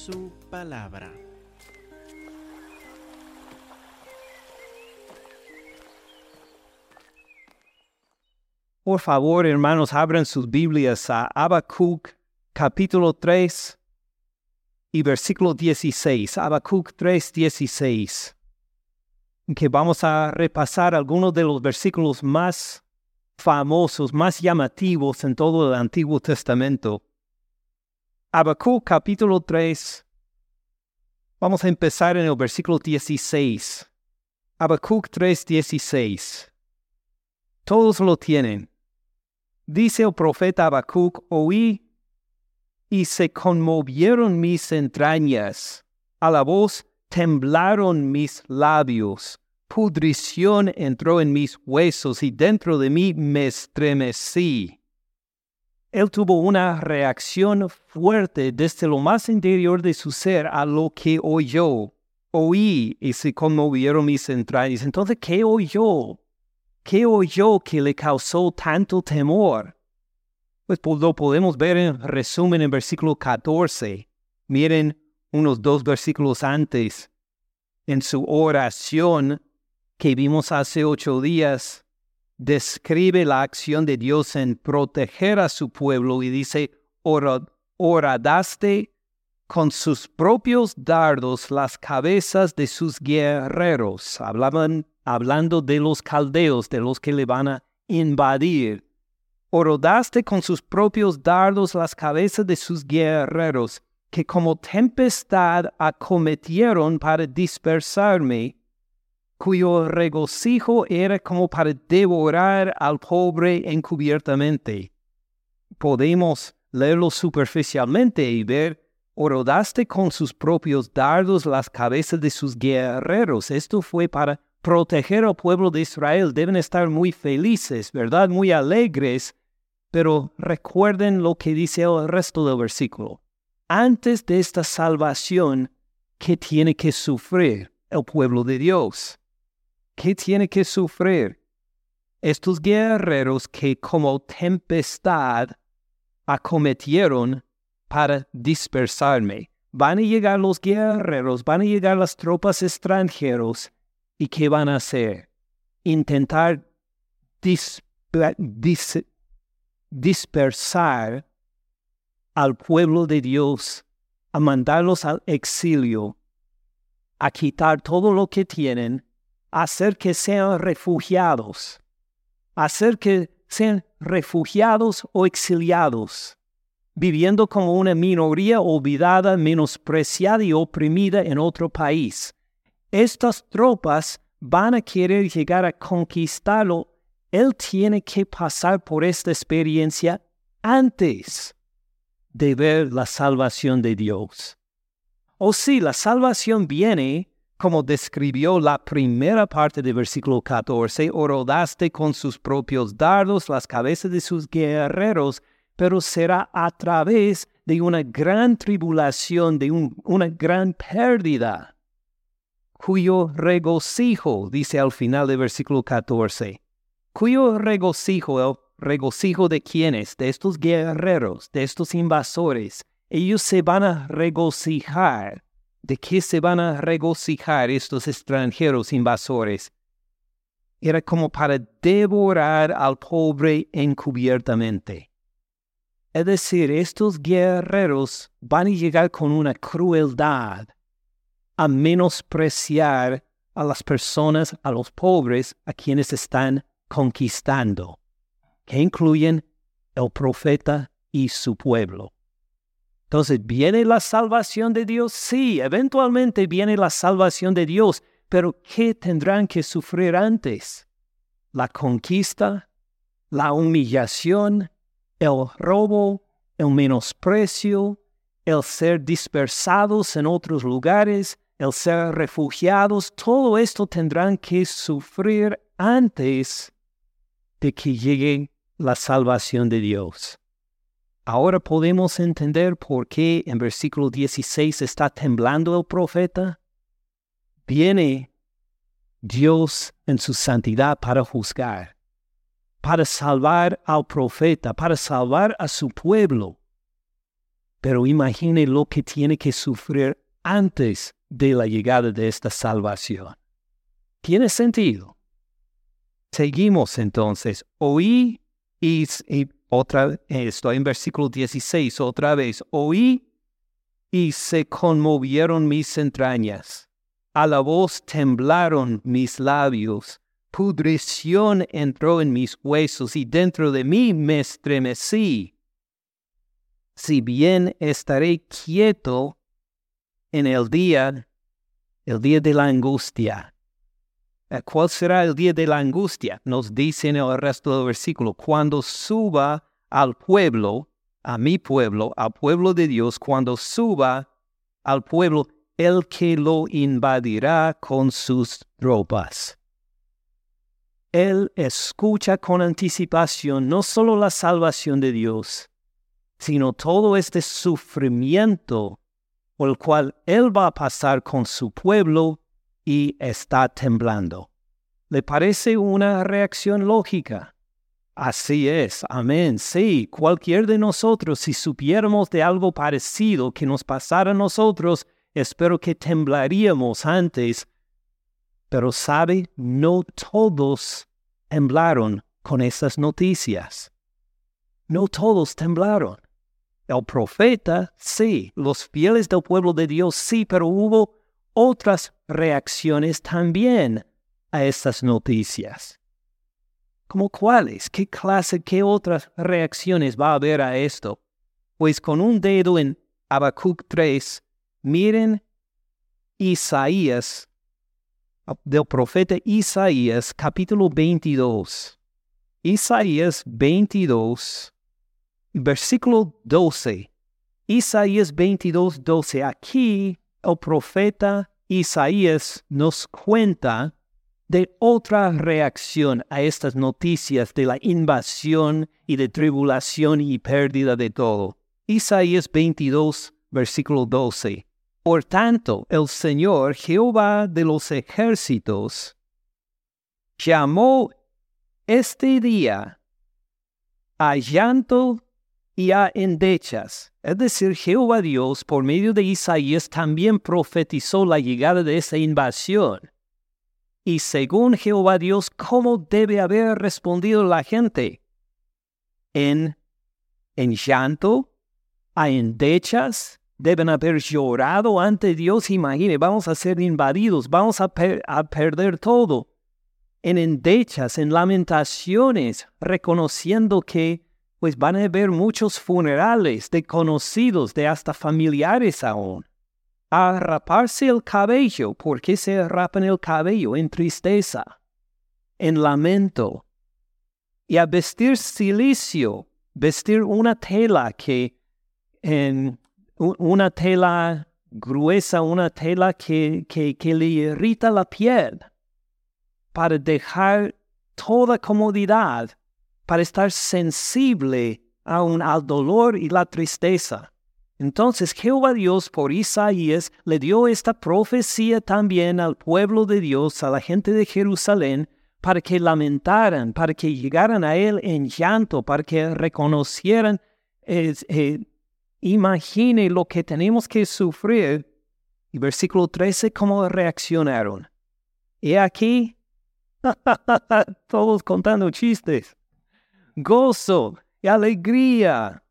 su palabra. Por favor, hermanos, abran sus Biblias a Habacuc capítulo 3 y versículo 16. Habacuc 3, 16. Que vamos a repasar algunos de los versículos más famosos, más llamativos en todo el Antiguo Testamento. Habacuc capítulo 3. Vamos a empezar en el versículo 16. Habacuc 3, 16. Todos lo tienen. Dice el profeta Habacuc, oí y se conmovieron mis entrañas. A la voz temblaron mis labios. Pudrición entró en mis huesos y dentro de mí me estremecí. Él tuvo una reacción fuerte desde lo más interior de su ser a lo que oyó. Oí y se conmovieron mis entrañas. Entonces, ¿qué oyó? ¿Qué oyó que le causó tanto temor? Pues lo podemos ver en resumen en versículo 14. Miren unos dos versículos antes. En su oración que vimos hace ocho días, describe la acción de Dios en proteger a su pueblo y dice, oradaste con sus propios dardos las cabezas de sus guerreros. Hablaban hablando de los caldeos, de los que le van a invadir. Orodaste con sus propios dardos las cabezas de sus guerreros, que como tempestad acometieron para dispersarme, cuyo regocijo era como para devorar al pobre encubiertamente. Podemos leerlo superficialmente y ver, orodaste con sus propios dardos las cabezas de sus guerreros. Esto fue para proteger al pueblo de Israel. Deben estar muy felices, ¿verdad? Muy alegres. Pero recuerden lo que dice el resto del versículo. Antes de esta salvación, ¿qué tiene que sufrir el pueblo de Dios? ¿Qué tiene que sufrir? Estos guerreros que como tempestad acometieron para dispersarme. Van a llegar los guerreros, van a llegar las tropas extranjeros ¿Y qué van a hacer? Intentar dispersar al pueblo de Dios, a mandarlos al exilio, a quitar todo lo que tienen, hacer que sean refugiados, hacer que sean refugiados o exiliados, viviendo como una minoría olvidada, menospreciada y oprimida en otro país estas tropas van a querer llegar a conquistarlo, él tiene que pasar por esta experiencia antes de ver la salvación de Dios. O si la salvación viene, como describió la primera parte del versículo 14, o rodaste con sus propios dardos las cabezas de sus guerreros, pero será a través de una gran tribulación, de una gran pérdida cuyo regocijo, dice al final del versículo 14, cuyo regocijo, el regocijo de quienes, de estos guerreros, de estos invasores, ellos se van a regocijar. ¿De qué se van a regocijar estos extranjeros invasores? Era como para devorar al pobre encubiertamente. Es decir, estos guerreros van a llegar con una crueldad a menospreciar a las personas, a los pobres, a quienes están conquistando, que incluyen el profeta y su pueblo. Entonces, ¿viene la salvación de Dios? Sí, eventualmente viene la salvación de Dios, pero ¿qué tendrán que sufrir antes? La conquista, la humillación, el robo, el menosprecio, el ser dispersados en otros lugares, el ser refugiados, todo esto tendrán que sufrir antes de que llegue la salvación de Dios. Ahora podemos entender por qué en versículo 16 está temblando el profeta. Viene Dios en su santidad para juzgar, para salvar al profeta, para salvar a su pueblo. Pero imagine lo que tiene que sufrir antes de la llegada de esta salvación. ¿Tiene sentido? Seguimos entonces. Oí y, otra estoy en versículo 16 otra vez. Oí y se conmovieron mis entrañas. A la voz temblaron mis labios. Pudrición entró en mis huesos y dentro de mí me estremecí. Si bien estaré quieto en el día, el día de la angustia. Eh, ¿Cuál será el día de la angustia? Nos dice en el resto del versículo, cuando suba al pueblo, a mi pueblo, al pueblo de Dios, cuando suba al pueblo, el que lo invadirá con sus tropas. Él escucha con anticipación no solo la salvación de Dios, sino todo este sufrimiento por el cual Él va a pasar con su pueblo y está temblando. ¿Le parece una reacción lógica? Así es, amén. Sí, cualquier de nosotros, si supiéramos de algo parecido que nos pasara a nosotros, espero que temblaríamos antes. Pero sabe, no todos temblaron con esas noticias. No todos temblaron. El profeta, sí, los fieles del pueblo de Dios, sí, pero hubo otras reacciones también a estas noticias. ¿Cómo cuáles? ¿Qué clase, qué otras reacciones va a haber a esto? Pues con un dedo en Habacuc 3, miren Isaías, del profeta Isaías, capítulo 22. Isaías 22, versículo 12. Isaías 22, 12. Aquí el profeta Isaías nos cuenta de otra reacción a estas noticias de la invasión y de tribulación y pérdida de todo. Isaías 22, versículo 12. Por tanto, el Señor Jehová de los ejércitos llamó este día a llanto y a endechas. Es decir, Jehová Dios, por medio de Isaías, también profetizó la llegada de esa invasión. Y según Jehová Dios, ¿cómo debe haber respondido la gente? En, en llanto, a endechas, deben haber llorado ante Dios. Imagine, vamos a ser invadidos, vamos a, a perder todo. En endechas, en lamentaciones, reconociendo que pues van a haber muchos funerales de conocidos, de hasta familiares aún. A raparse el cabello, ¿por qué se rapan el cabello? En tristeza, en lamento. Y a vestir silicio, vestir una tela que, en una tela gruesa, una tela que, que le irrita la piel, para dejar toda comodidad para estar sensible aún al dolor y la tristeza. Entonces Jehová Dios por Isaías le dio esta profecía también al pueblo de Dios, a la gente de Jerusalén, para que lamentaran, para que llegaran a Él en llanto, para que reconocieran, eh, imagine lo que tenemos que sufrir. Y versículo 13, ¿cómo reaccionaron? Y aquí, todos contando chistes gozo y alegría,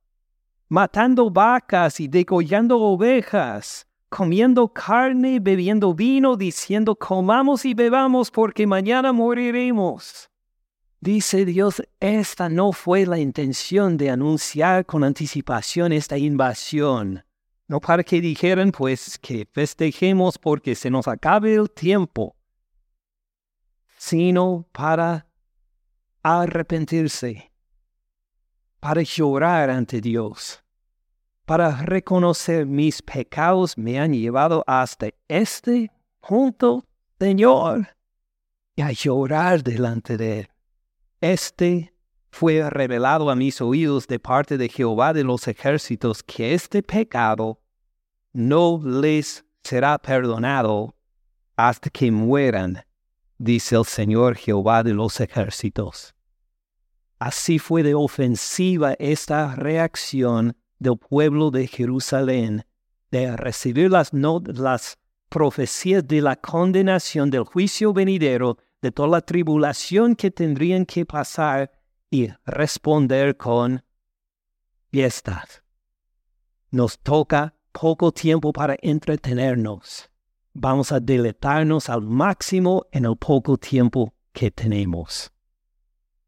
matando vacas y degollando ovejas, comiendo carne, bebiendo vino, diciendo comamos y bebamos porque mañana moriremos. Dice Dios, esta no fue la intención de anunciar con anticipación esta invasión. No para que dijeran pues que festejemos porque se nos acabe el tiempo, sino para arrepentirse para llorar ante Dios, para reconocer mis pecados me han llevado hasta este punto, Señor, y a llorar delante de Él. Este fue revelado a mis oídos de parte de Jehová de los ejércitos que este pecado no les será perdonado hasta que mueran, dice el Señor Jehová de los ejércitos. Así fue de ofensiva esta reacción del pueblo de Jerusalén de recibir las, las profecías de la condenación del juicio venidero, de toda la tribulación que tendrían que pasar y responder con fiestas. Nos toca poco tiempo para entretenernos. Vamos a deletarnos al máximo en el poco tiempo que tenemos.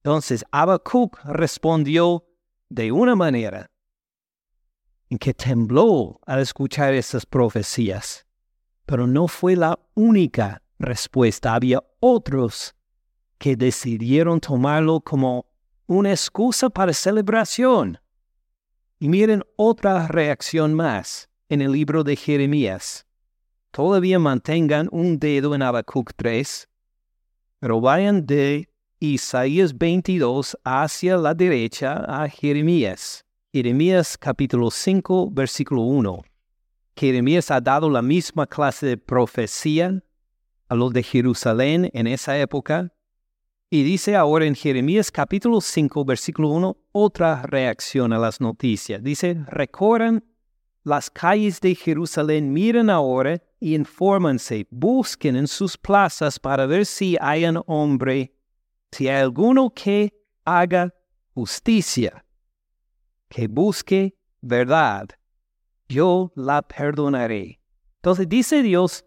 Entonces Habacuc respondió de una manera en que tembló al escuchar esas profecías. Pero no fue la única respuesta. Había otros que decidieron tomarlo como una excusa para celebración. Y miren otra reacción más en el libro de Jeremías. Todavía mantengan un dedo en Habacuc 3, pero vayan de Isaías 22 hacia la derecha a Jeremías. Jeremías capítulo 5, versículo 1. Jeremías ha dado la misma clase de profecía a los de Jerusalén en esa época. Y dice ahora en Jeremías capítulo 5, versículo 1, otra reacción a las noticias. Dice, recorran las calles de Jerusalén, miren ahora y infórmanse, busquen en sus plazas para ver si hay un hombre, si hay alguno que haga justicia que busque verdad, yo la perdonaré. Entonces dice Dios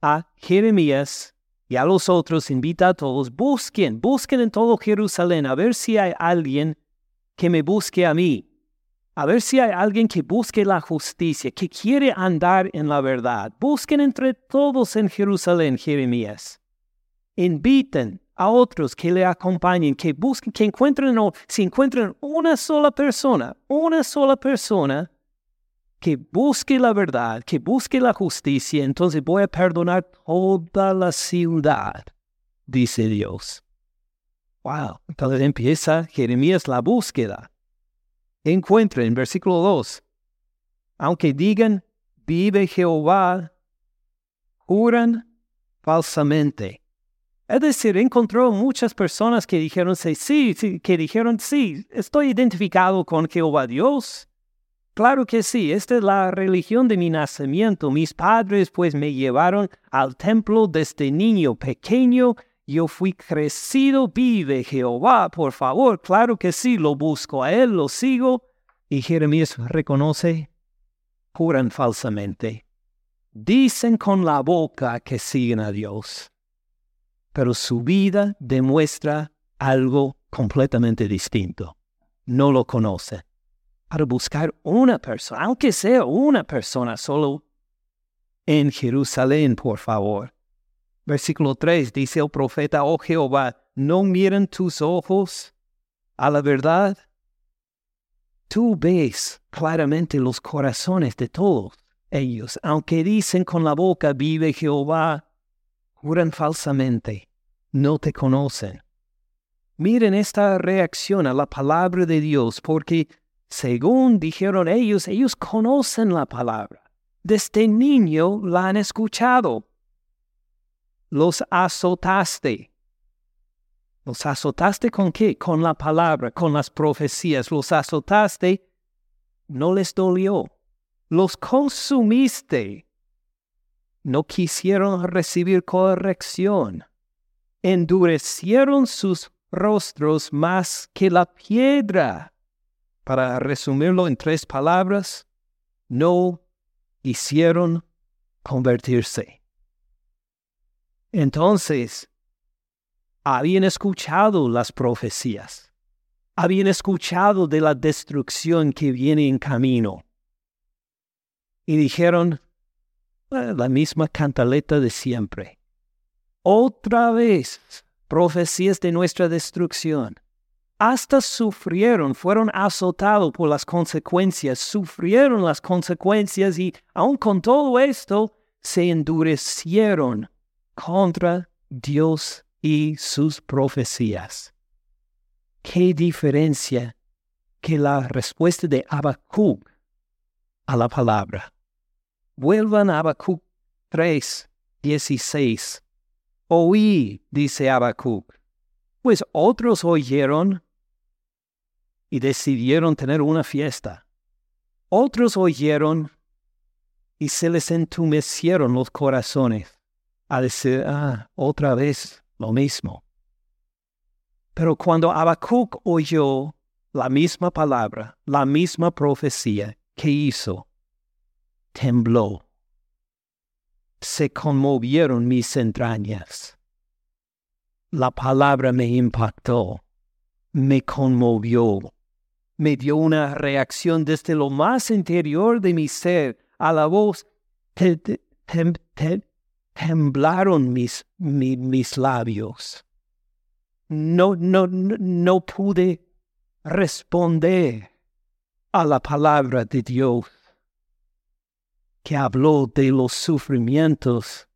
a Jeremías y a los otros, invita a todos, busquen, busquen en todo Jerusalén, a ver si hay alguien que me busque a mí, a ver si hay alguien que busque la justicia, que quiere andar en la verdad. Busquen entre todos en Jerusalén, Jeremías. Inviten a otros que le acompañen, que busquen, que encuentren, o si encuentran una sola persona, una sola persona que busque la verdad, que busque la justicia, entonces voy a perdonar toda la ciudad, dice Dios. Wow, entonces empieza Jeremías la búsqueda. Encuentren, en versículo 2, aunque digan, vive Jehová, juran falsamente es decir, encontró muchas personas que dijeron sí, que dijeron sí, estoy identificado con Jehová Dios. Claro que sí, esta es la religión de mi nacimiento. Mis padres pues me llevaron al templo desde niño pequeño. Yo fui crecido, vive Jehová, por favor. Claro que sí, lo busco a él, lo sigo. Y Jeremías reconoce, juran falsamente. Dicen con la boca que siguen a Dios pero su vida demuestra algo completamente distinto. No lo conoce. Para buscar una persona, aunque sea una persona solo, en Jerusalén, por favor. Versículo 3 dice el profeta, oh Jehová, ¿no miran tus ojos a la verdad? Tú ves claramente los corazones de todos ellos, aunque dicen con la boca, vive Jehová, juran falsamente, no te conocen. Miren esta reacción a la palabra de Dios, porque según dijeron ellos, ellos conocen la palabra. Desde niño la han escuchado. Los azotaste. ¿Los azotaste con qué? Con la palabra, con las profecías. Los azotaste, no les dolió. Los consumiste no quisieron recibir corrección. Endurecieron sus rostros más que la piedra. Para resumirlo en tres palabras, no hicieron convertirse. Entonces, habían escuchado las profecías, habían escuchado de la destrucción que viene en camino, y dijeron, la misma cantaleta de siempre. Otra vez, profecías de nuestra destrucción. Hasta sufrieron, fueron azotados por las consecuencias, sufrieron las consecuencias y aun con todo esto, se endurecieron contra Dios y sus profecías. Qué diferencia que la respuesta de Habacuc a la palabra. Vuelvan a Habacuc 3, 16. Oí, dice Habacuc. Pues otros oyeron y decidieron tener una fiesta. Otros oyeron y se les entumecieron los corazones a decir, ah, otra vez lo mismo. Pero cuando Habacuc oyó la misma palabra, la misma profecía, ¿qué hizo? Tembló. Se conmovieron mis entrañas. La palabra me impactó, me conmovió, me dio una reacción desde lo más interior de mi ser a la voz. temblaron mis, mis labios. No, no, no pude responder a la palabra de Dios que habló de los sufrimientos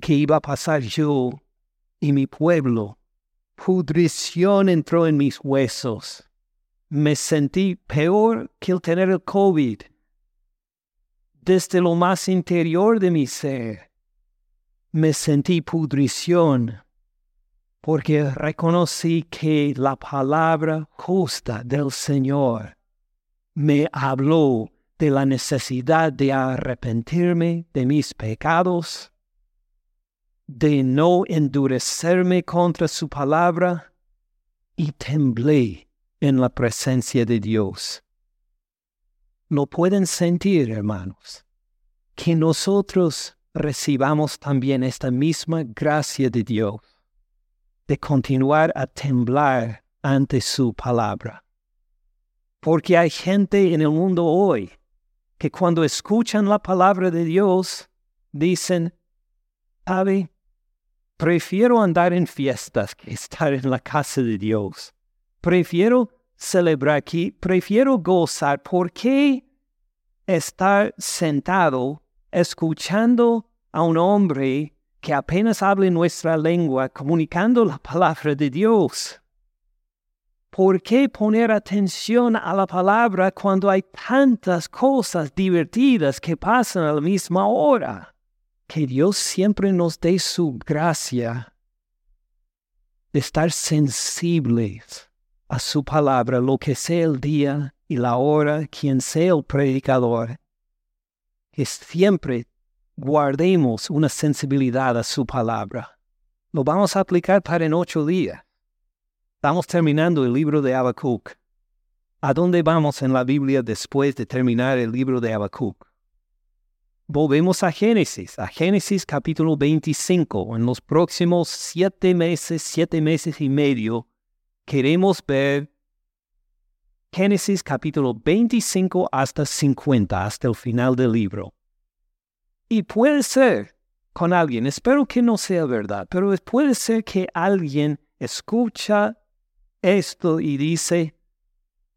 que iba a pasar yo y mi pueblo. Pudrición entró en mis huesos. Me sentí peor que el tener el COVID. Desde lo más interior de mi ser, me sentí pudrición porque reconocí que la palabra justa del Señor me habló de la necesidad de arrepentirme de mis pecados, de no endurecerme contra su palabra, y temblé en la presencia de Dios. ¿Lo pueden sentir, hermanos? Que nosotros recibamos también esta misma gracia de Dios de continuar a temblar ante su palabra. Porque hay gente en el mundo hoy que cuando escuchan la palabra de Dios dicen, Ave, prefiero andar en fiestas que estar en la casa de Dios. Prefiero celebrar aquí, prefiero gozar. ¿Por qué estar sentado escuchando a un hombre que apenas hable nuestra lengua, comunicando la palabra de Dios. ¿Por qué poner atención a la palabra cuando hay tantas cosas divertidas que pasan a la misma hora? Que Dios siempre nos dé su gracia de estar sensibles a su palabra, lo que sea el día y la hora, quien sea el predicador, que siempre guardemos una sensibilidad a su palabra. Lo vamos a aplicar para en ocho días. Estamos terminando el libro de Habacuc. ¿A dónde vamos en la Biblia después de terminar el libro de Habacuc? Volvemos a Génesis, a Génesis capítulo 25. En los próximos siete meses, siete meses y medio, queremos ver Génesis capítulo 25 hasta 50, hasta el final del libro. Y puede ser con alguien, espero que no sea verdad, pero puede ser que alguien escucha esto y dice,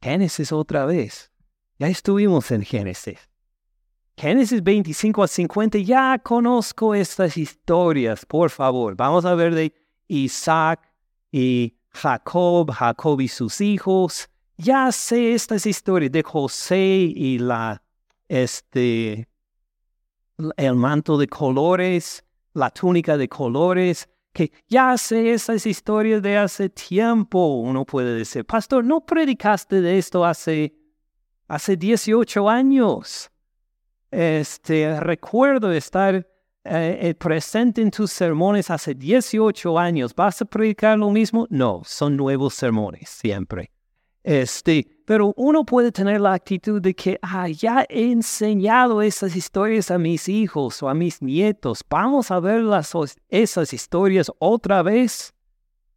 Génesis otra vez. Ya estuvimos en Génesis. Génesis 25 a 50, ya conozco estas historias, por favor. Vamos a ver de Isaac y Jacob, Jacob y sus hijos. Ya sé estas historias de José y la, este, el manto de colores, la túnica de colores, que ya sé esas historias de hace tiempo. Uno puede decir, pastor, ¿no predicaste de esto hace, hace 18 años? Este, recuerdo estar eh, eh, presente en tus sermones hace 18 años. ¿Vas a predicar lo mismo? No, son nuevos sermones siempre. Este, pero uno puede tener la actitud de que, ah, ya he enseñado esas historias a mis hijos o a mis nietos. Vamos a ver esas historias otra vez.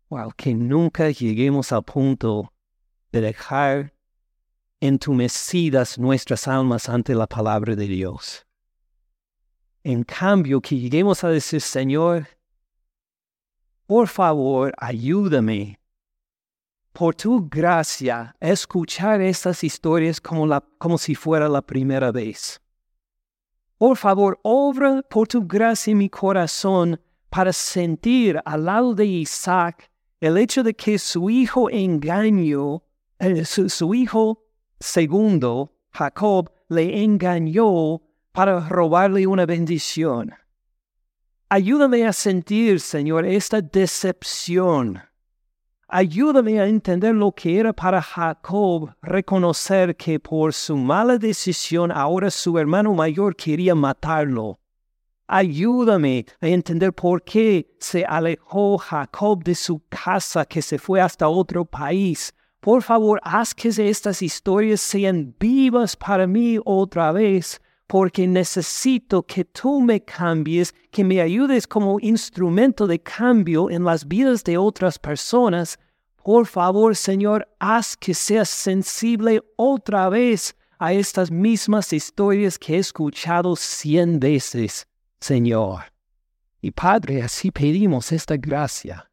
Wow, que nunca lleguemos al punto de dejar entumecidas nuestras almas ante la palabra de Dios. En cambio, que lleguemos a decir, Señor, por favor, ayúdame por tu gracia, escuchar estas historias como, la, como si fuera la primera vez. Por favor, obra por tu gracia en mi corazón para sentir al lado de Isaac el hecho de que su hijo engañó, eh, su hijo segundo, Jacob, le engañó para robarle una bendición. Ayúdame a sentir, Señor, esta decepción ayúdame a entender lo que era para Jacob reconocer que por su mala decisión ahora su hermano mayor quería matarlo. Ayúdame a entender por qué se alejó Jacob de su casa, que se fue hasta otro país. Por favor, haz que estas historias sean vivas para mí otra vez porque necesito que tú me cambies, que me ayudes como instrumento de cambio en las vidas de otras personas. Por favor, Señor, haz que seas sensible otra vez a estas mismas historias que he escuchado cien veces, Señor. Y Padre, así pedimos esta gracia,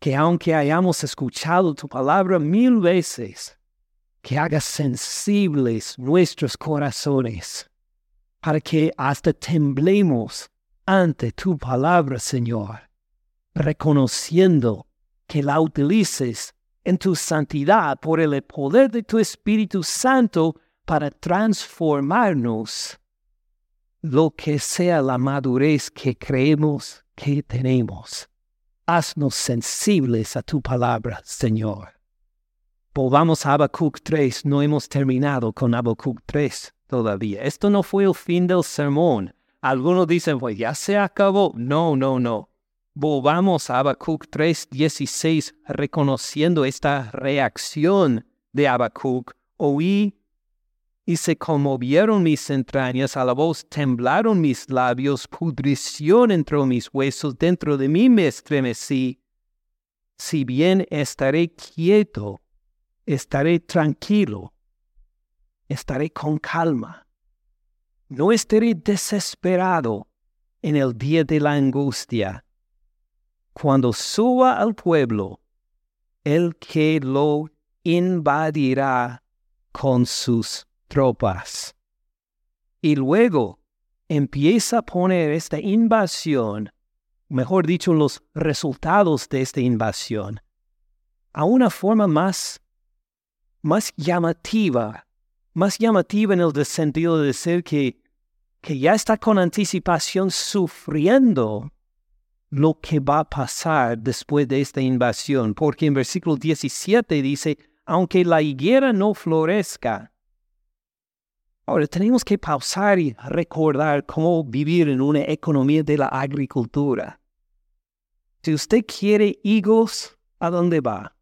que aunque hayamos escuchado tu palabra mil veces, que hagas sensibles nuestros corazones, para que hasta temblemos ante tu palabra, Señor, reconociendo que la utilices en tu santidad por el poder de tu Espíritu Santo para transformarnos lo que sea la madurez que creemos que tenemos. Haznos sensibles a tu palabra, Señor. Volvamos a Habacuc 3. No hemos terminado con Habacuc 3 todavía. Esto no fue el fin del sermón. Algunos dicen, pues ya se acabó. No, no, no. Volvamos a Habacuc 3:16 reconociendo esta reacción de Habacuc. Oí y se conmovieron mis entrañas, a la voz temblaron mis labios, pudrición entró mis huesos, dentro de mí me estremecí. Si bien estaré quieto, estaré tranquilo, estaré con calma. No estaré desesperado en el día de la angustia. Cuando suba al pueblo, el que lo invadirá con sus tropas. Y luego empieza a poner esta invasión, mejor dicho, los resultados de esta invasión, a una forma más más llamativa, más llamativa en el sentido de decir que, que ya está con anticipación sufriendo lo que va a pasar después de esta invasión, porque en versículo 17 dice, aunque la higuera no florezca. Ahora tenemos que pausar y recordar cómo vivir en una economía de la agricultura. Si usted quiere higos, ¿a dónde va?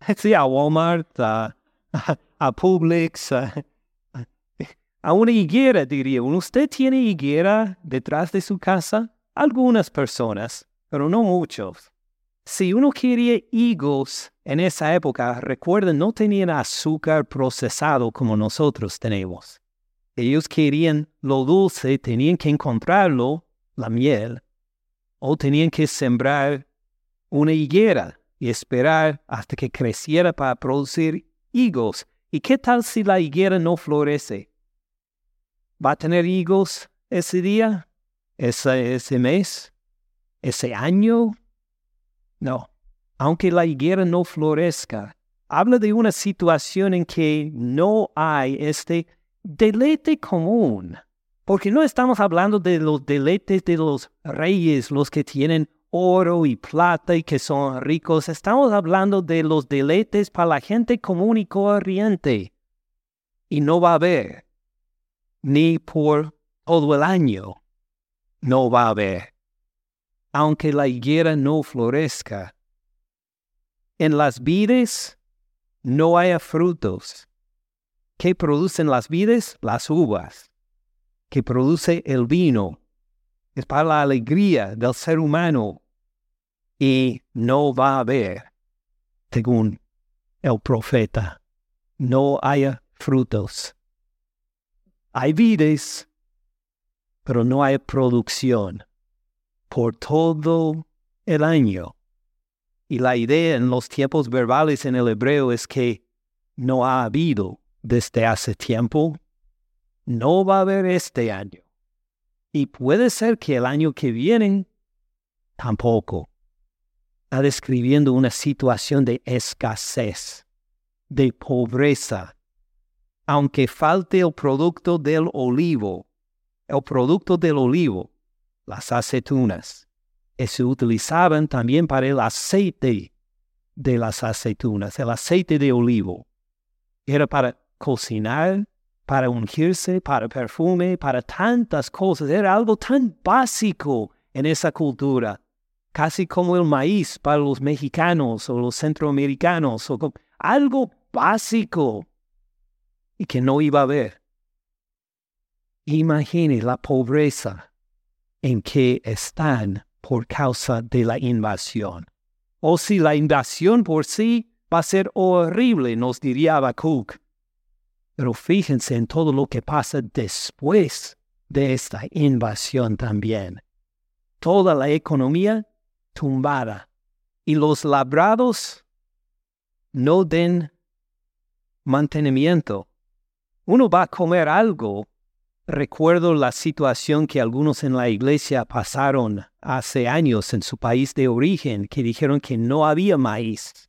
Sí, a Walmart, a a Publix, a, una higuera, diría ¿Usted tiene higuera detrás de su casa? Algunas personas, pero no muchos. Si uno quería higos en esa época, recuerden, no tenían azúcar procesado como nosotros tenemos. Ellos querían lo dulce, tenían que encontrarlo, la miel, o tenían que sembrar una higuera y esperar hasta que creciera para producir higos. ¿Y qué tal si la higuera no florece? ¿Va a tener higos ese día? ¿Ese, ese mes? ¿Ese año? No. Aunque la higuera no florezca, habla de una situación en que no hay este deleite común. Porque no estamos hablando de los deleites de los reyes, los que tienen oro y plata y que son ricos, estamos hablando de los deleites para la gente común y corriente. Y no va a haber, ni por todo el año, no va a haber. Aunque la higuera no florezca, en las vides no haya frutos. ¿Qué producen las vides? Las uvas. ¿Qué produce el vino? es para la alegría del ser humano y no va a haber, según el profeta, no haya frutos. Hay vides, pero no hay producción por todo el año. Y la idea en los tiempos verbales en el hebreo es que no ha habido desde hace tiempo, no va a haber este año. Y puede ser que el año que viene tampoco. Está describiendo una situación de escasez, de pobreza. Aunque falte el producto del olivo, el producto del olivo, las aceitunas, que se utilizaban también para el aceite de las aceitunas, el aceite de olivo. Era para cocinar, para ungirse, para perfume, para tantas cosas. Era algo tan básico en esa cultura, casi como el maíz para los mexicanos o los centroamericanos, o algo básico y que no iba a haber. Imagine la pobreza en que están por causa de la invasión. O si la invasión por sí va a ser horrible, nos diría Habacuc. Pero fíjense en todo lo que pasa después de esta invasión también. Toda la economía tumbada y los labrados no den mantenimiento. Uno va a comer algo. Recuerdo la situación que algunos en la iglesia pasaron hace años en su país de origen, que dijeron que no había maíz,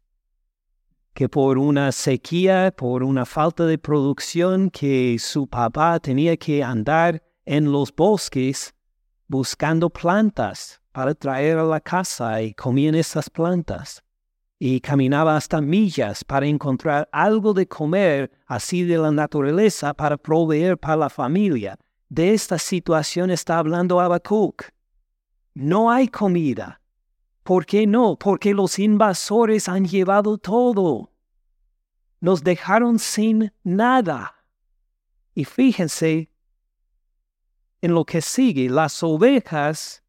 que por una sequía, por una falta de producción, que su papá tenía que andar en los bosques buscando plantas para traer a la casa y comían esas plantas y caminaba hasta millas para encontrar algo de comer así de la naturaleza para proveer para la familia. De esta situación está hablando Habacuc. No hay comida. ¿Por qué no? Porque los invasores han llevado todo. Nos dejaron sin nada. Y fíjense en lo que sigue. Las ovejas,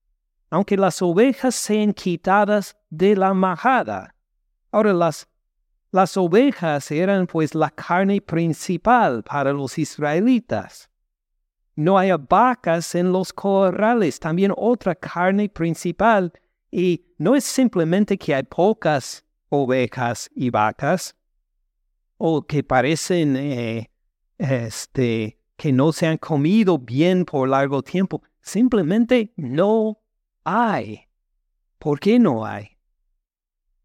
aunque las ovejas sean quitadas de la majada, Ahora las, las ovejas eran pues la carne principal para los israelitas. No hay vacas en los corrales, también otra carne principal. Y no es simplemente que hay pocas ovejas y vacas, o que parecen eh, este, que no se han comido bien por largo tiempo. Simplemente no hay. ¿Por qué no hay?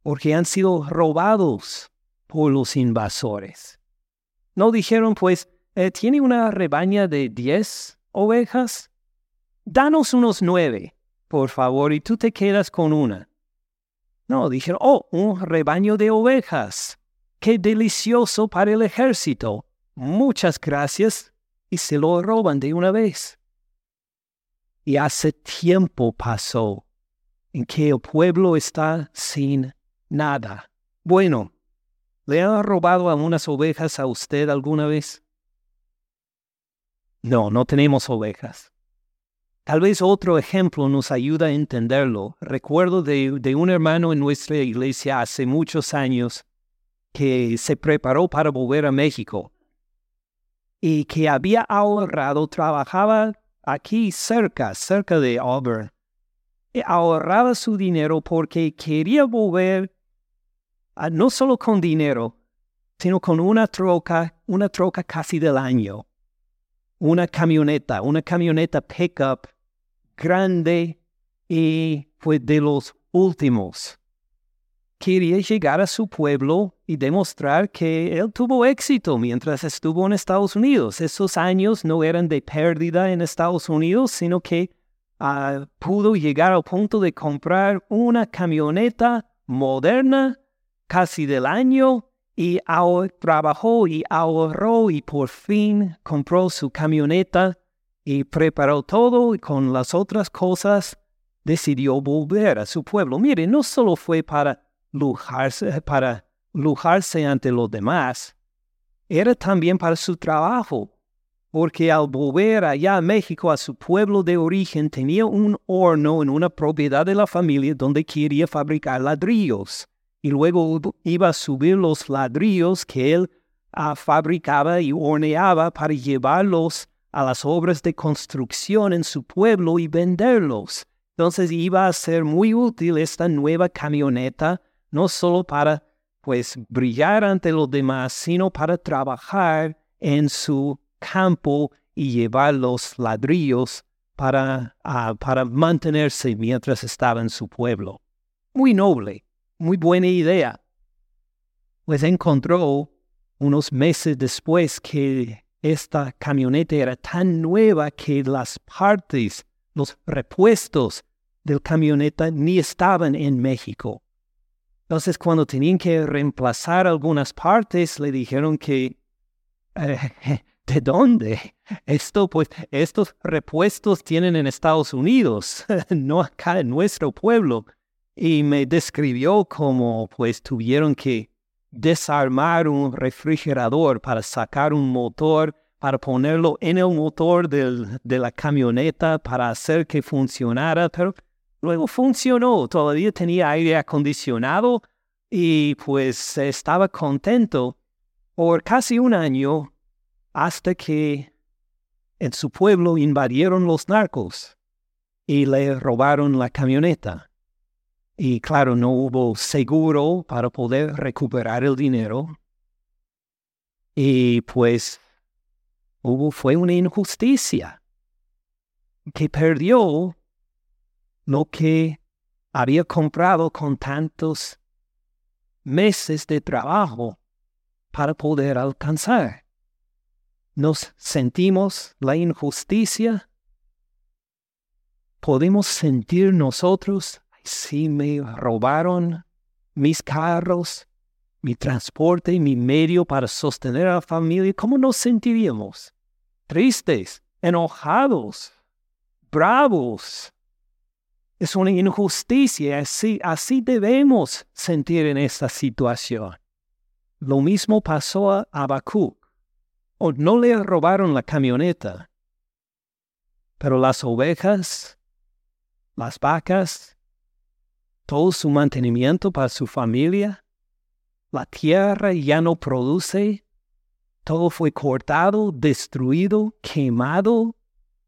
Porque han sido robados por los invasores. No dijeron, pues, eh, ¿tiene una rebaña de diez ovejas? Danos unos nueve, por favor, y tú te quedas con una. No, dijeron, oh, un rebaño de ovejas. Qué delicioso para el ejército. Muchas gracias. Y se lo roban de una vez. Y hace tiempo pasó en que el pueblo está sin nada. Bueno, ¿le han robado a unas ovejas a usted alguna vez? No, no tenemos ovejas. Tal vez otro ejemplo nos ayuda a entenderlo. Recuerdo de, de, un hermano en nuestra iglesia hace muchos años que se preparó para volver a México y que había ahorrado, trabajaba aquí cerca, cerca de Auburn, y ahorraba su dinero porque quería volver Ah, no solo con dinero, sino con una troca, una troca casi del año, una camioneta, una camioneta pickup grande y fue de los últimos. Quería llegar a su pueblo y demostrar que él tuvo éxito mientras estuvo en Estados Unidos. Esos años no eran de pérdida en Estados Unidos, sino que ah, pudo llegar al punto de comprar una camioneta moderna casi del año y trabajó y ahorró y por fin compró su camioneta y preparó todo y con las otras cosas decidió volver a su pueblo. Mire, no solo fue para lujarse, para lujarse ante los demás, era también para su trabajo, porque al volver allá a México, a su pueblo de origen, tenía un horno en una propiedad de la familia donde quería fabricar ladrillos y luego iba a subir los ladrillos que él ah, fabricaba y horneaba para llevarlos a las obras de construcción en su pueblo y venderlos. Entonces iba a ser muy útil esta nueva camioneta, no solo para pues brillar ante los demás, sino para trabajar en su campo y llevar los ladrillos para, ah, para mantenerse mientras estaba en su pueblo. Muy noble muy buena idea. Pues encontró unos meses después que esta camioneta era tan nueva que las partes, los repuestos del camioneta ni estaban en México. Entonces, cuando tenían que reemplazar algunas partes, le dijeron que, eh, ¿de dónde? Esto, pues, estos repuestos tienen en Estados Unidos, no acá en nuestro pueblo. Y me describió como, pues, tuvieron que desarmar un refrigerador para sacar un motor, para ponerlo en el motor de la camioneta para hacer que funcionara, pero luego funcionó, todavía tenía aire acondicionado y pues estaba contento por casi un año hasta que en su pueblo invadieron los narcos y le robaron la camioneta. Y claro, no hubo seguro para poder recuperar el dinero. Y pues hubo, fue una injusticia que perdió lo que había comprado con tantos meses de trabajo para poder alcanzar. Nos sentimos la injusticia. Podemos sentir nosotros si me robaron mis carros, mi transporte, mi medio para sostener a la familia, ¿cómo nos sentiríamos? Tristes, enojados, bravos. Es una injusticia, así, así debemos sentir en esta situación. Lo mismo pasó a Habacuc. O no le robaron la camioneta, pero las ovejas, las vacas, todo su mantenimiento para su familia. La tierra ya no produce. Todo fue cortado, destruido, quemado.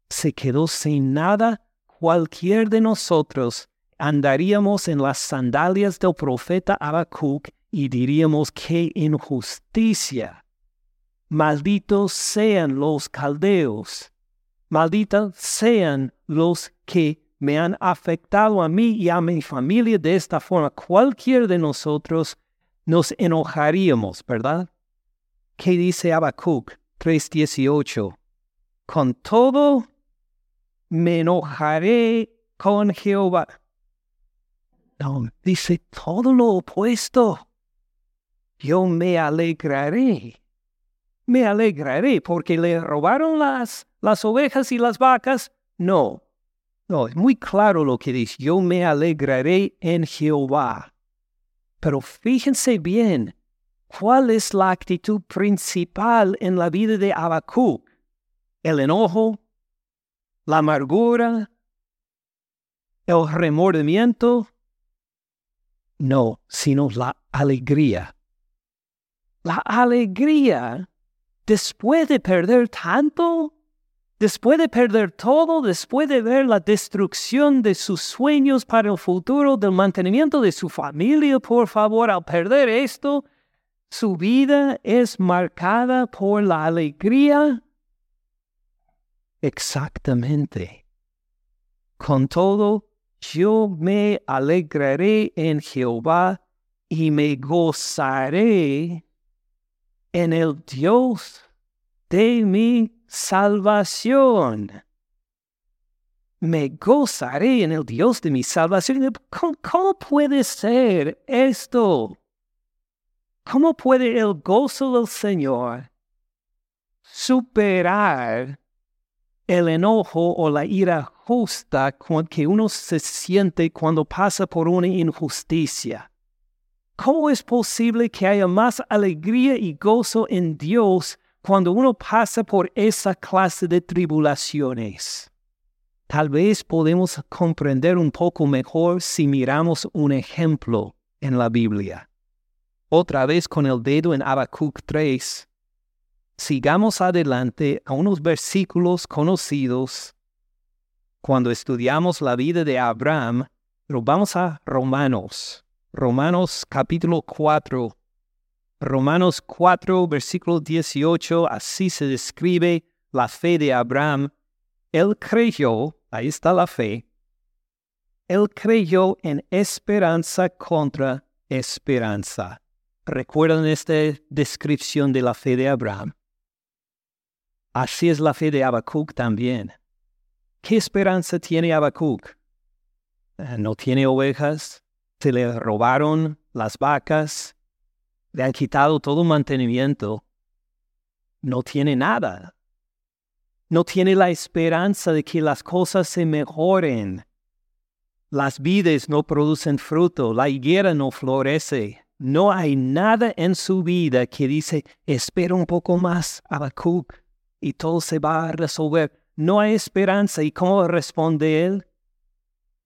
Se quedó sin nada. Cualquier de nosotros andaríamos en las sandalias del profeta Habacuc y diríamos qué injusticia. Malditos sean los caldeos. Malditos sean los que me han afectado a mí y a mi familia de esta forma, cualquier de nosotros nos enojaríamos, ¿verdad? ¿Qué dice Habacuc 3:18? Con todo me enojaré con Jehová. No, dice todo lo opuesto. Yo me alegraré. Me alegraré porque le robaron las, las ovejas y las vacas. No, no, es muy claro lo que dice, yo me alegraré en Jehová. Pero fíjense bien, ¿cuál es la actitud principal en la vida de Habacuc? ¿El enojo? ¿La amargura? ¿El remordimiento? No, sino la alegría. La alegría, después de perder tanto, Después de perder todo, después de ver la destrucción de sus sueños para el futuro, del mantenimiento de su familia, por favor, al perder esto, su vida es marcada por la alegría. Exactamente. Con todo, yo me alegraré en Jehová y me gozaré en el Dios de mi salvación. Me gozaré en el Dios de mi salvación. ¿Cómo, puede ser esto? ¿Cómo puede el gozo del Señor superar el enojo o la ira justa que uno se siente cuando pasa por una injusticia? ¿Cómo es posible que haya más alegría y gozo en Dios cuando uno pasa por esa clase de tribulaciones. Tal vez podemos comprender un poco mejor si miramos un ejemplo en la Biblia. Otra vez con el dedo en Habacuc 3. Sigamos adelante a unos versículos conocidos. Cuando estudiamos la vida de Abraham, pero vamos a Romanos. Romanos capítulo 4, Romanos 4, versículo 18, así se describe la fe de Abraham. Él creyó, ahí está la fe, él creyó en esperanza contra esperanza. ¿Recuerdan esta descripción de la fe de Abraham? Así es la fe de Habacuc también. ¿Qué esperanza tiene Habacuc? Eh, no tiene ovejas, se le robaron las vacas, le han quitado todo mantenimiento, no tiene nada. No tiene la esperanza de que las cosas se mejoren. Las vides no producen fruto, la higuera no florece. No hay nada en su vida que dice, espera un poco más, Habacuc, y todo se va a resolver. No hay esperanza. ¿Y cómo responde él?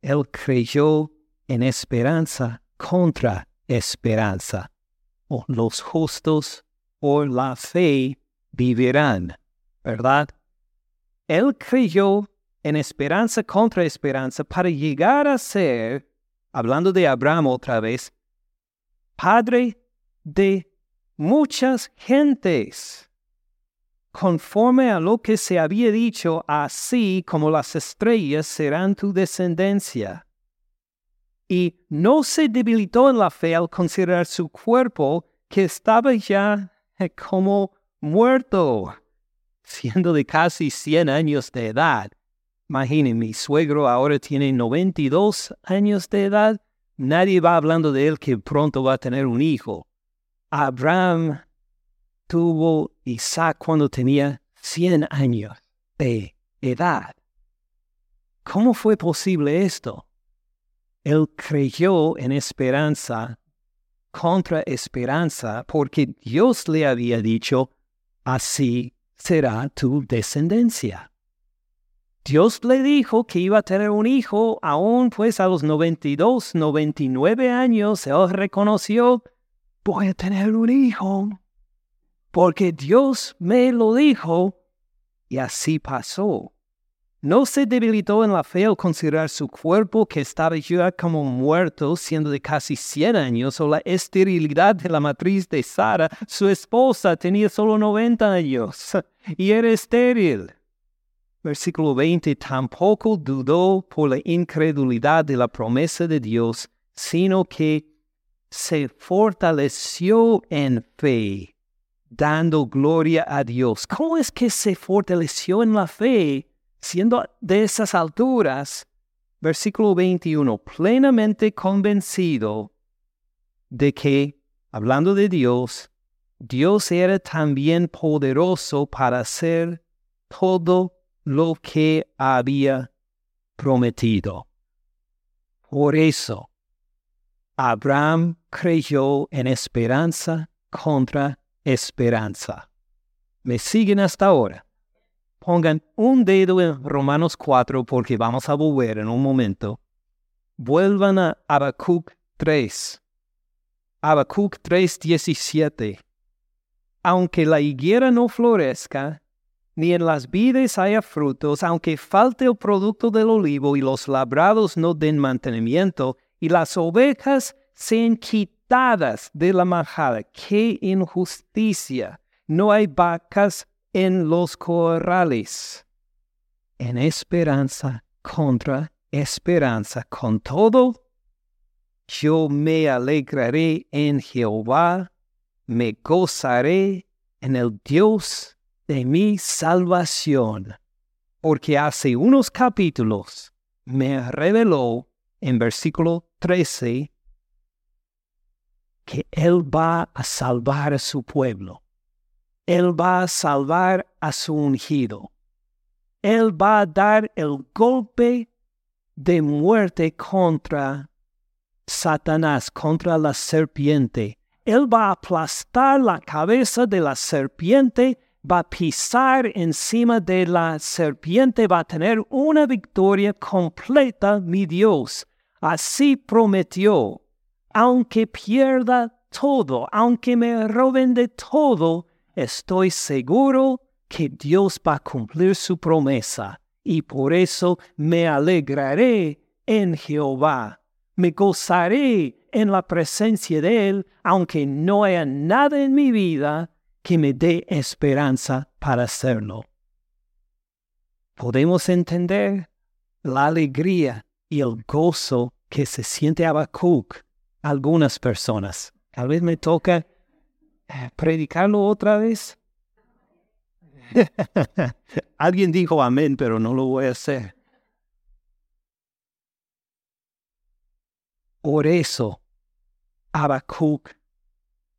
Él creyó en esperanza contra esperanza. Oh, los justos por la fe vivirán, ¿verdad? Él creyó en esperanza contra esperanza para llegar a ser, hablando de Abraham otra vez, padre de muchas gentes, conforme a lo que se había dicho, así como las estrellas serán tu descendencia. Y no se debilitó en la fe al considerar su cuerpo que estaba ya como muerto, siendo de casi 100 años de edad. Imaginen, mi suegro ahora tiene 92 años de edad. Nadie va hablando de él que pronto va a tener un hijo. Abraham tuvo Isaac cuando tenía 100 años de edad. ¿Cómo fue posible esto? Él creyó en esperanza contra esperanza porque Dios le había dicho, así será tu descendencia. Dios le dijo que iba a tener un hijo, aún pues a los 92, 99 años, él reconoció, voy a tener un hijo, porque Dios me lo dijo, y así pasó. No se debilitó en la fe al considerar su cuerpo que estaba ya como muerto, siendo de casi 100 años, o la esterilidad de la matriz de Sara. Su esposa tenía solo 90 años y era estéril. Versículo 20, tampoco dudó por la incredulidad de la promesa de Dios, sino que se fortaleció en fe, dando gloria a Dios. ¿Cómo es que se fortaleció en la fe? Siendo de esas alturas, versículo 21, plenamente convencido de que, hablando de Dios, Dios era también poderoso para hacer todo lo que había prometido. Por eso, Abraham creyó en esperanza contra esperanza. ¿Me siguen hasta ahora? Pongan un dedo en Romanos 4 porque vamos a volver en un momento. Vuelvan a Habacuc 3. Habacuc 3:17. Aunque la higuera no florezca, ni en las vides haya frutos, aunque falte el producto del olivo y los labrados no den mantenimiento, y las ovejas sean quitadas de la majada. ¡Qué injusticia! No hay vacas en los corrales, en esperanza contra esperanza. Con todo, yo me alegraré en Jehová, me gozaré en el Dios de mi salvación, porque hace unos capítulos me reveló en versículo 13 que Él va a salvar a su pueblo. Él va a salvar a su ungido. Él va a dar el golpe de muerte contra Satanás, contra la serpiente. Él va a aplastar la cabeza de la serpiente, va a pisar encima de la serpiente, va a tener una victoria completa, mi Dios. Así prometió, aunque pierda todo, aunque me roben de todo, estoy seguro que Dios va a cumplir su promesa y por eso me alegraré en Jehová. Me gozaré en la presencia de Él, aunque no haya nada en mi vida que me dé esperanza para hacerlo. Podemos entender la alegría y el gozo que se siente Habacuc algunas personas. Tal vez me toca predicarlo otra vez? Alguien dijo amén, pero no lo voy a hacer. Por eso, Habacuc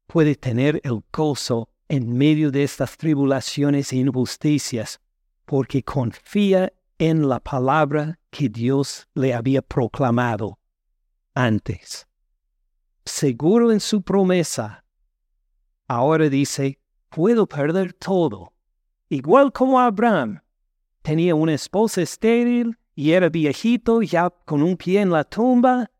puede tener el gozo en medio de estas tribulaciones e injusticias, porque confía en la palabra que Dios le había proclamado antes. Seguro en su promesa, ahora dice, puedo perder todo, igual como Abraham. Tenía una esposa estéril y era viejito ya con un pie en la tumba.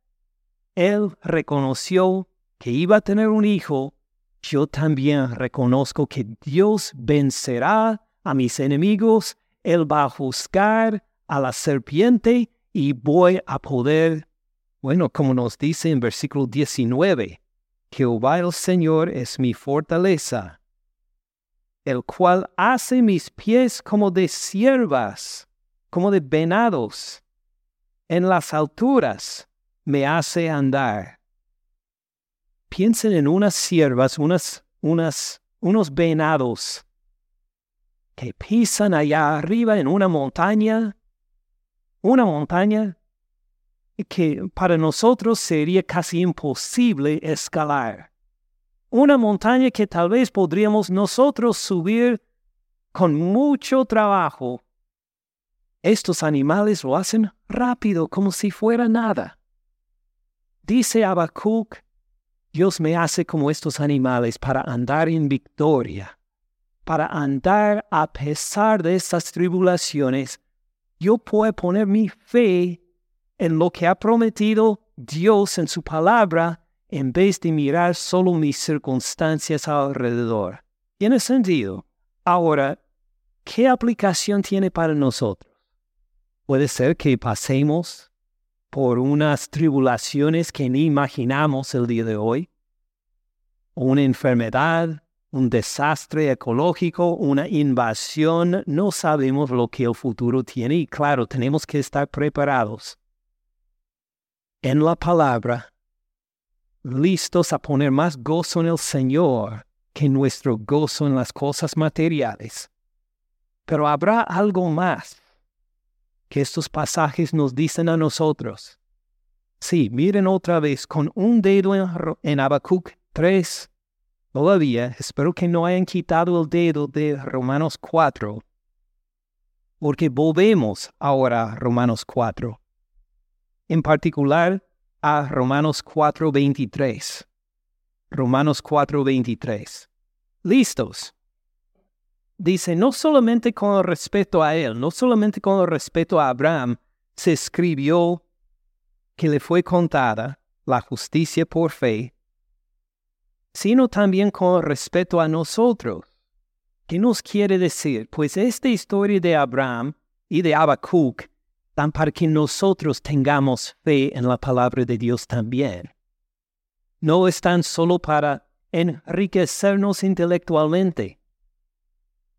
Él reconoció que iba a tener un hijo. Yo también reconozco que Dios vencerá a mis enemigos. Él va a juzgar a la serpiente y voy a poder, bueno, como nos dice en versículo 19, Jehová el Señor es mi fortaleza, el cual hace mis pies como de siervas, como de venados. En las alturas me hace andar. Piensen en unas siervas, unas, unas, unos venados que pisan allá arriba en una montaña una montaña que para nosotros sería casi imposible escalar. Una montaña que tal vez podríamos nosotros subir con mucho trabajo. Estos animales lo hacen rápido, como si fuera nada. Dice Habacuc, Dios me hace como estos animales para andar en victoria, para andar a pesar de estas tribulaciones yo puedo poner mi fe en lo que ha prometido Dios en su palabra en vez de mirar solo mis circunstancias alrededor. ¿Tiene sentido? Ahora, ¿qué aplicación tiene para nosotros? Puede ser que pasemos por unas tribulaciones que ni imaginamos el día de hoy, una enfermedad, un desastre ecológico, una invasión, no sabemos lo que el futuro tiene y claro, tenemos que estar preparados en la palabra, listos a poner más gozo en el Señor que nuestro gozo en las cosas materiales. Pero habrá algo más que estos pasajes nos dicen a nosotros. Sí, miren otra vez con un dedo en, en Habacuc 3, Todavía espero que no hayan quitado el dedo de Romanos 4, porque volvemos ahora a Romanos 4, en particular a Romanos 4.23. Romanos 4.23. ¿Listos? Dice, no solamente con respeto a él, no solamente con respeto a Abraham, se escribió que le fue contada la justicia por fe sino también con respeto a nosotros. ¿Qué nos quiere decir? Pues esta historia de Abraham y de Habacuc dan para que nosotros tengamos fe en la palabra de Dios también. No están solo para enriquecernos intelectualmente,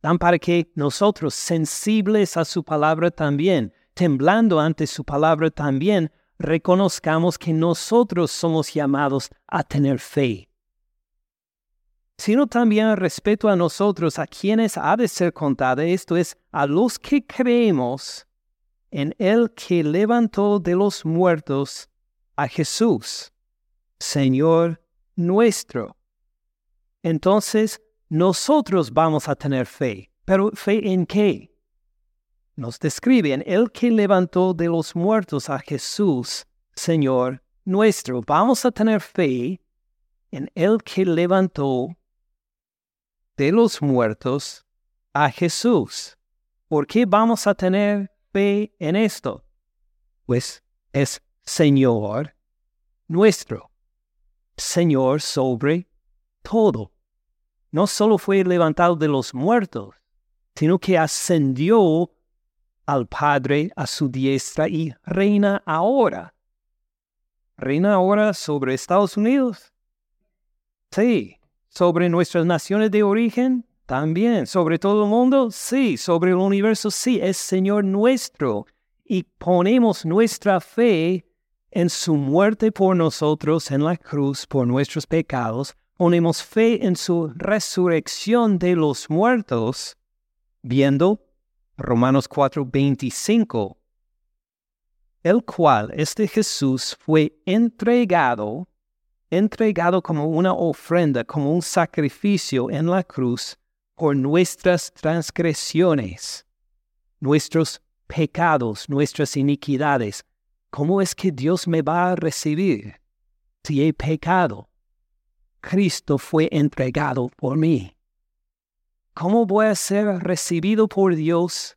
dan para que nosotros, sensibles a su palabra también, temblando ante su palabra también, reconozcamos que nosotros somos llamados a tener fe sino también respeto a nosotros, a quienes ha de ser contada, esto es, a los que creemos en el que levantó de los muertos a Jesús, Señor nuestro. Entonces, nosotros vamos a tener fe, pero ¿fe en qué? Nos describe en el que levantó de los muertos a Jesús, Señor nuestro. Vamos a tener fe en el que levantó de los muertos a Jesús. ¿Por qué vamos a tener en esto? Pues es Señor nuestro, Señor sobre todo. No solo fue levantado de los muertos, sino que ascendió al Padre a su diestra y reina ahora. ¿Reina ahora sobre Estados Unidos? Sí, sobre nuestras naciones de origen, también. Sobre todo el mundo, sí. Sobre el universo, sí. Es Señor nuestro. Y ponemos nuestra fe en su muerte por nosotros en la cruz por nuestros pecados. Ponemos fe en su resurrección de los muertos, viendo Romanos 4:25. el cual, este Jesús, fue entregado, entregado como una ofrenda, como un sacrificio en la cruz por nuestras transgresiones, nuestros pecados, nuestras iniquidades. ¿Cómo es que Dios me va a recibir si he pecado? Cristo fue entregado por mí. ¿Cómo voy a ser recibido por Dios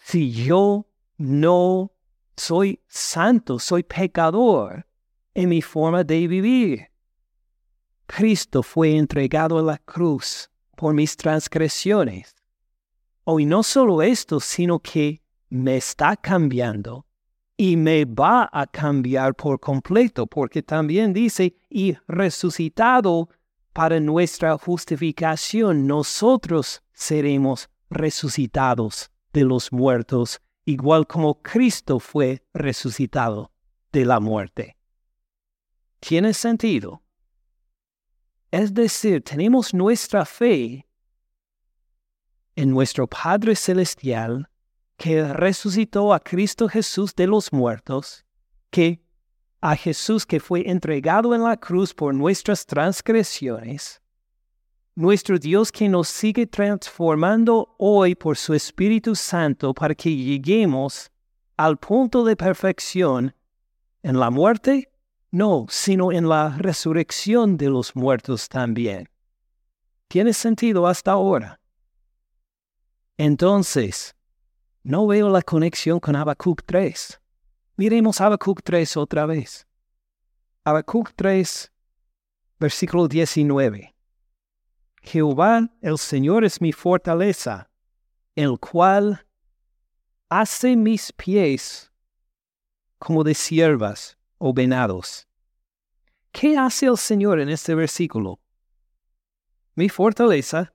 si yo no soy santo, soy pecador en mi forma de vivir? Cristo fue entregado a la cruz por mis transgresiones. Oh, y no solo esto, sino que me está cambiando y me va a cambiar por completo, porque también dice, y resucitado para nuestra justificación, nosotros seremos resucitados de los muertos, igual como Cristo fue resucitado de la muerte. ¿Tiene sentido? Es decir, tenemos nuestra fe en nuestro Padre Celestial, que resucitó a Cristo Jesús de los muertos, que a Jesús que fue entregado en la cruz por nuestras transgresiones, nuestro Dios que nos sigue transformando hoy por su Espíritu Santo para que lleguemos al punto de perfección en la muerte, no, sino en la resurrección de los muertos también. ¿Tiene sentido hasta ahora? Entonces, no veo la conexión con Habacuc 3. Miremos Habacuc 3 otra vez. Habacuc 3, versículo 19. Jehová el Señor es mi fortaleza, el cual hace mis pies como de siervas o venados. ¿Qué hace el Señor en este versículo? Mi fortaleza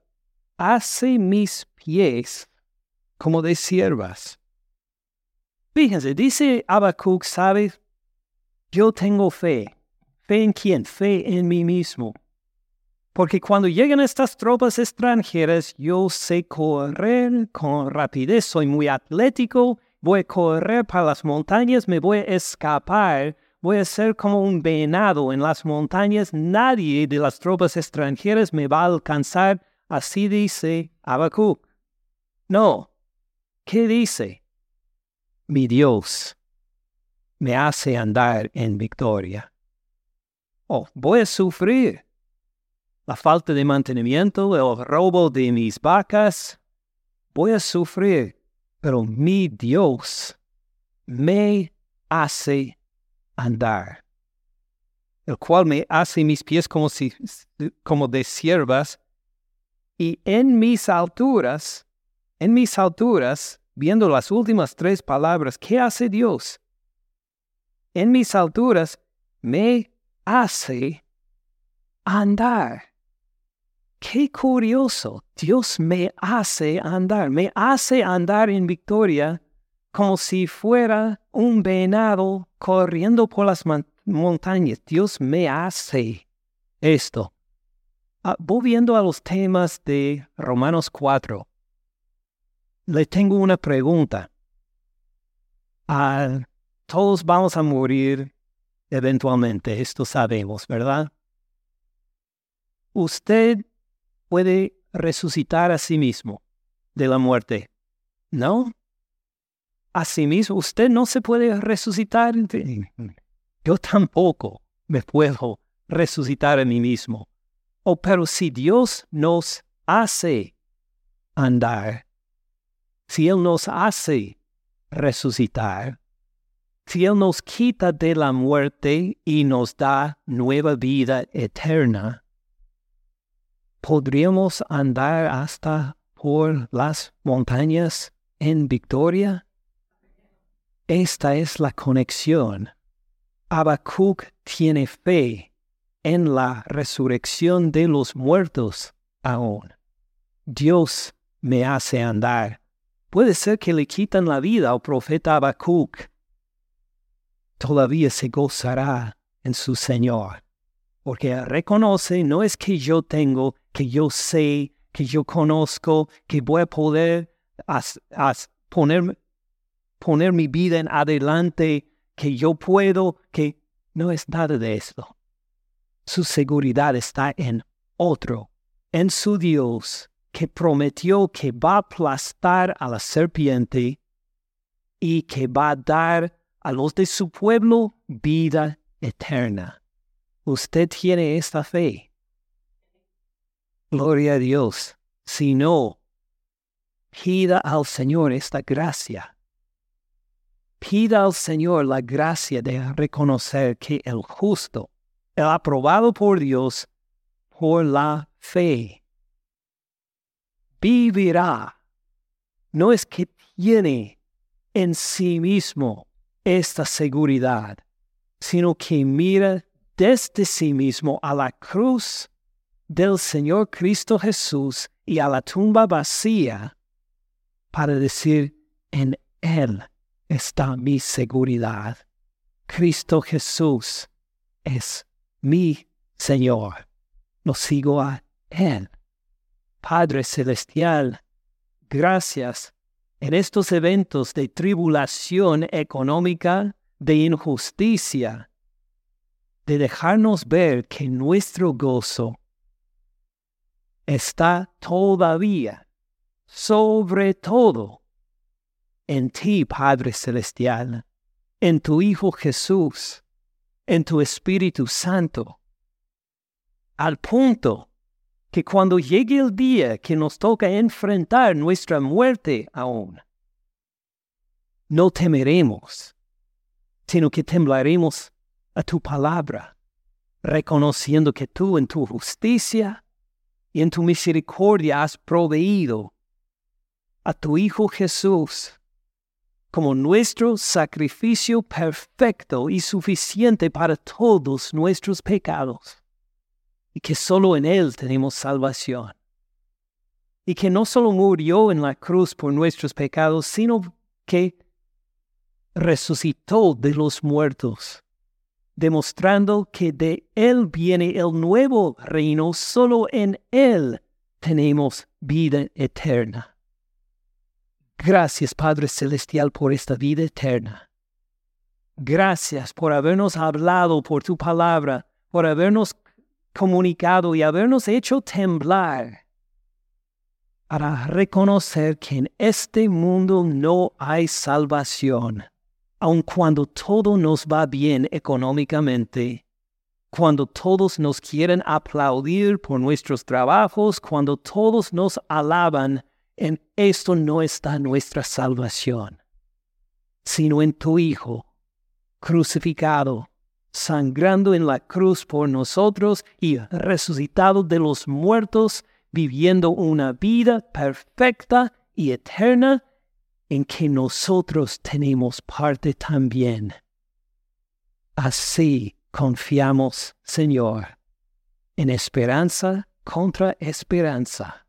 hace mis pies como de siervas. Fíjense, dice Habacuc, ¿sabes? Yo tengo fe. ¿Fe en quién? Fe en mí mismo. Porque cuando llegan estas tropas extranjeras, yo sé correr con rapidez, soy muy atlético, voy a correr para las montañas, me voy a escapar, voy a ser como un venado en las montañas, nadie de las tropas extranjeras me va a alcanzar, así dice Habacuc. No. ¿Qué dice? Mi Dios me hace andar en victoria. Oh, voy a sufrir la falta de mantenimiento, el robo de mis vacas. Voy a sufrir, pero mi Dios me hace andar, el cual me hace mis pies como, si, como de siervas, y en mis alturas, en mis alturas, viendo las últimas tres palabras, ¿qué hace Dios? En mis alturas me hace andar. Qué curioso, Dios me hace andar, me hace andar en victoria como si fuera un venado corriendo por las montañas. Dios me hace esto. Ah, volviendo a los temas de Romanos 4, le tengo una pregunta. Ah, todos vamos a morir eventualmente, esto sabemos, ¿verdad? Usted puede resucitar a sí mismo de la muerte. ¿No? A sí mismo, usted no se puede resucitar. Yo tampoco me puedo resucitar a mí mismo. Oh, pero si Dios nos hace andar, si Él nos hace resucitar, si Él nos quita de la muerte y nos da nueva vida eterna, ¿podríamos andar hasta por las montañas en victoria? Esta es la conexión. Habacuc tiene fe en la resurrección de los muertos aún. Dios me hace andar. Puede ser que le quitan la vida al profeta Habacuc. Todavía se gozará en su Señor, porque reconoce no es que yo tengo que yo sé, que yo conozco, que voy a poder poner poner mi vida en adelante, que yo puedo, que no es nada de esto. Su seguridad está en otro, en su Dios, que prometió que va a aplastar a la serpiente y que va a dar a los de su pueblo vida eterna. Usted tiene esta fe. Gloria a Dios. Si no, pida al Señor esta gracia. Pida al Señor la gracia de reconocer que el justo, el aprobado por Dios por la fe, vivirá. No es que tiene en sí mismo esta seguridad, sino que mira desde sí mismo a la cruz del Señor Cristo Jesús y a la tumba vacía para decir, en Él está mi seguridad. Cristo Jesús es mi Señor. Lo sigo a Él. Padre Celestial, gracias en estos eventos de tribulación económica, de injusticia, de dejarnos ver que nuestro gozo está todavía, sobre todo, en ti, Padre Celestial, en tu Hijo Jesús, en tu Espíritu Santo, al punto que cuando llegue el día que nos toca enfrentar nuestra muerte aún, no temeremos, sino que temblaremos a tu palabra, reconociendo que tú en tu justicia y en tu misericordia has proveído a tu Hijo Jesús como nuestro sacrificio perfecto y suficiente para todos nuestros pecados y que solo en Él tenemos salvación. Y que no solo murió en la cruz por nuestros pecados, sino que resucitó de los muertos, demostrando que de Él viene el nuevo reino, solo en Él tenemos vida eterna. Gracias Padre Celestial por esta vida eterna. Gracias por habernos hablado por tu palabra, por habernos comunicado y habernos hecho temblar para reconocer que en este mundo no hay salvación, aun cuando todo nos va bien económicamente, cuando todos nos quieren aplaudir por nuestros trabajos, cuando todos nos alaban, en esto no está nuestra salvación, sino en tu Hijo crucificado sangrando en la cruz por nosotros y resucitado de los muertos, viviendo una vida perfecta y eterna en que nosotros tenemos parte también. Así confiamos, Señor, en esperanza contra esperanza,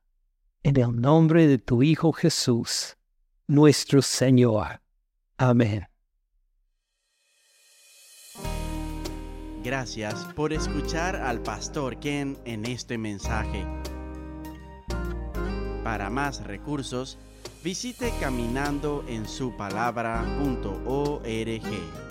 en el nombre de tu Hijo Jesús, nuestro Señor. Amén. Gracias por escuchar al pastor Ken en este mensaje. Para más recursos, visite caminandoensupalabra.org.